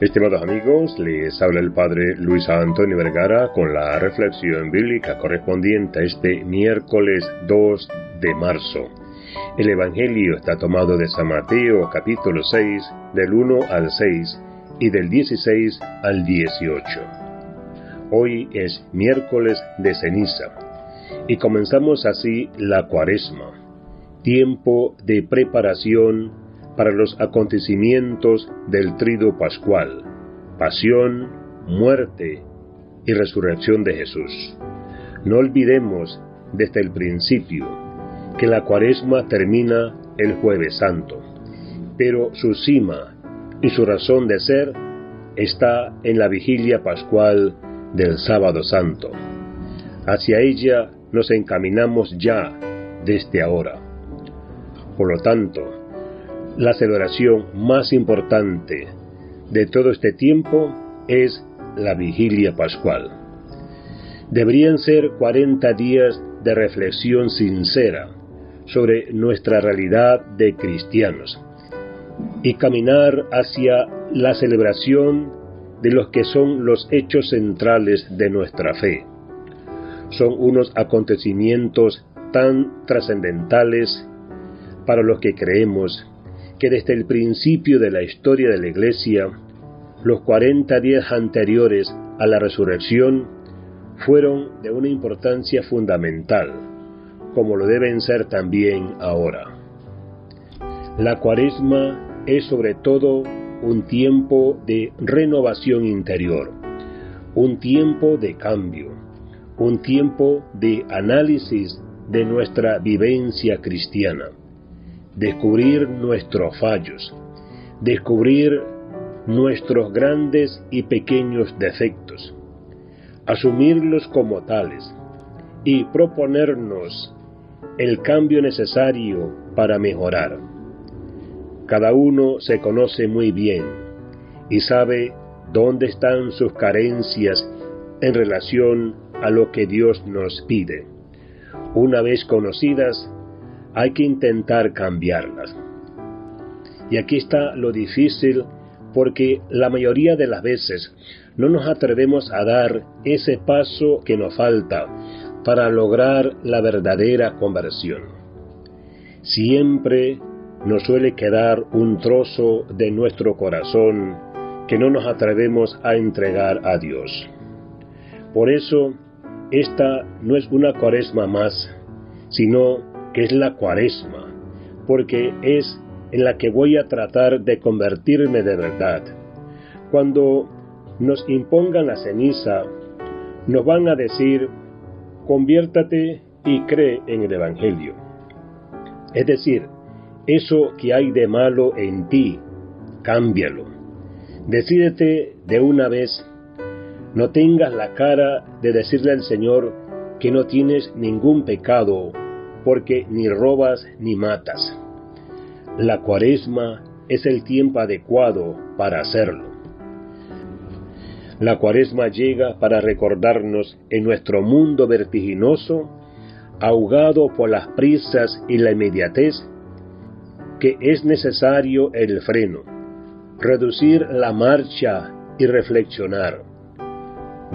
Estimados amigos, les habla el Padre Luis Antonio Vergara con la reflexión bíblica correspondiente a este miércoles 2 de marzo. El Evangelio está tomado de San Mateo capítulo 6 del 1 al 6 y del 16 al 18. Hoy es miércoles de ceniza y comenzamos así la cuaresma, tiempo de preparación para los acontecimientos del trido pascual, pasión, muerte y resurrección de Jesús. No olvidemos desde el principio que la cuaresma termina el jueves santo, pero su cima y su razón de ser está en la vigilia pascual del sábado santo. Hacia ella nos encaminamos ya desde ahora. Por lo tanto, la celebración más importante de todo este tiempo es la vigilia pascual. Deberían ser 40 días de reflexión sincera sobre nuestra realidad de cristianos y caminar hacia la celebración de los que son los hechos centrales de nuestra fe. Son unos acontecimientos tan trascendentales para los que creemos que desde el principio de la historia de la Iglesia, los 40 días anteriores a la resurrección fueron de una importancia fundamental, como lo deben ser también ahora. La cuaresma es sobre todo un tiempo de renovación interior, un tiempo de cambio, un tiempo de análisis de nuestra vivencia cristiana descubrir nuestros fallos, descubrir nuestros grandes y pequeños defectos, asumirlos como tales y proponernos el cambio necesario para mejorar. Cada uno se conoce muy bien y sabe dónde están sus carencias en relación a lo que Dios nos pide. Una vez conocidas, hay que intentar cambiarlas. Y aquí está lo difícil porque la mayoría de las veces no nos atrevemos a dar ese paso que nos falta para lograr la verdadera conversión. Siempre nos suele quedar un trozo de nuestro corazón que no nos atrevemos a entregar a Dios. Por eso, esta no es una cuaresma más, sino es la cuaresma, porque es en la que voy a tratar de convertirme de verdad. Cuando nos impongan la ceniza, nos van a decir, conviértate y cree en el Evangelio. Es decir, eso que hay de malo en ti, cámbialo. Decídete de una vez. No tengas la cara de decirle al Señor que no tienes ningún pecado porque ni robas ni matas. La cuaresma es el tiempo adecuado para hacerlo. La cuaresma llega para recordarnos en nuestro mundo vertiginoso, ahogado por las prisas y la inmediatez, que es necesario el freno, reducir la marcha y reflexionar.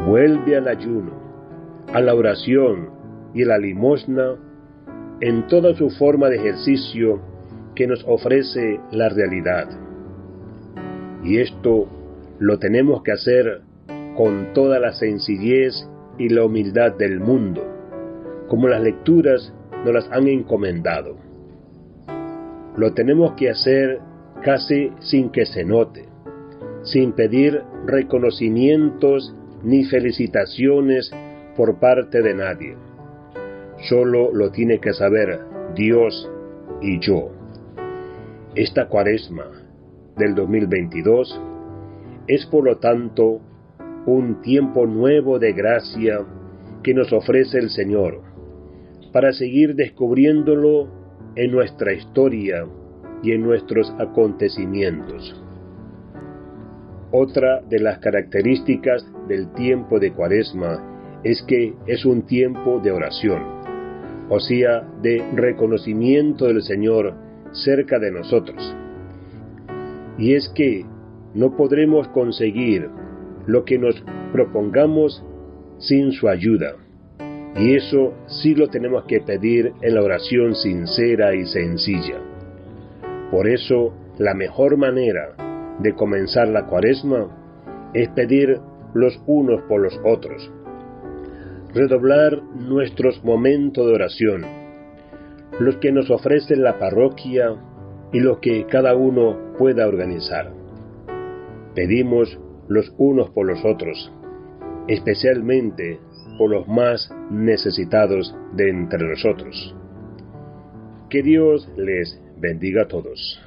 Vuelve al ayuno, a la oración y la limosna en toda su forma de ejercicio que nos ofrece la realidad. Y esto lo tenemos que hacer con toda la sencillez y la humildad del mundo, como las lecturas nos las han encomendado. Lo tenemos que hacer casi sin que se note, sin pedir reconocimientos ni felicitaciones por parte de nadie Solo lo tiene que saber Dios y yo. Esta cuaresma del 2022 es por lo tanto un tiempo nuevo de gracia que nos ofrece el Señor para seguir descubriéndolo en nuestra historia y en nuestros acontecimientos. Otra de las características del tiempo de Cuaresma es que es un tiempo de oración o sea, de reconocimiento del Señor cerca de nosotros. Y es que no podremos conseguir lo que nos propongamos sin su ayuda. Y eso sí lo tenemos que pedir en la oración sincera y sencilla. Por eso, la mejor manera de comenzar la cuaresma es pedir los unos por los otros. Redoblar nuestros momentos de oración, los que nos ofrece la parroquia y los que cada uno pueda organizar. Pedimos los unos por los otros, especialmente por los más necesitados de entre nosotros. Que Dios les bendiga a todos.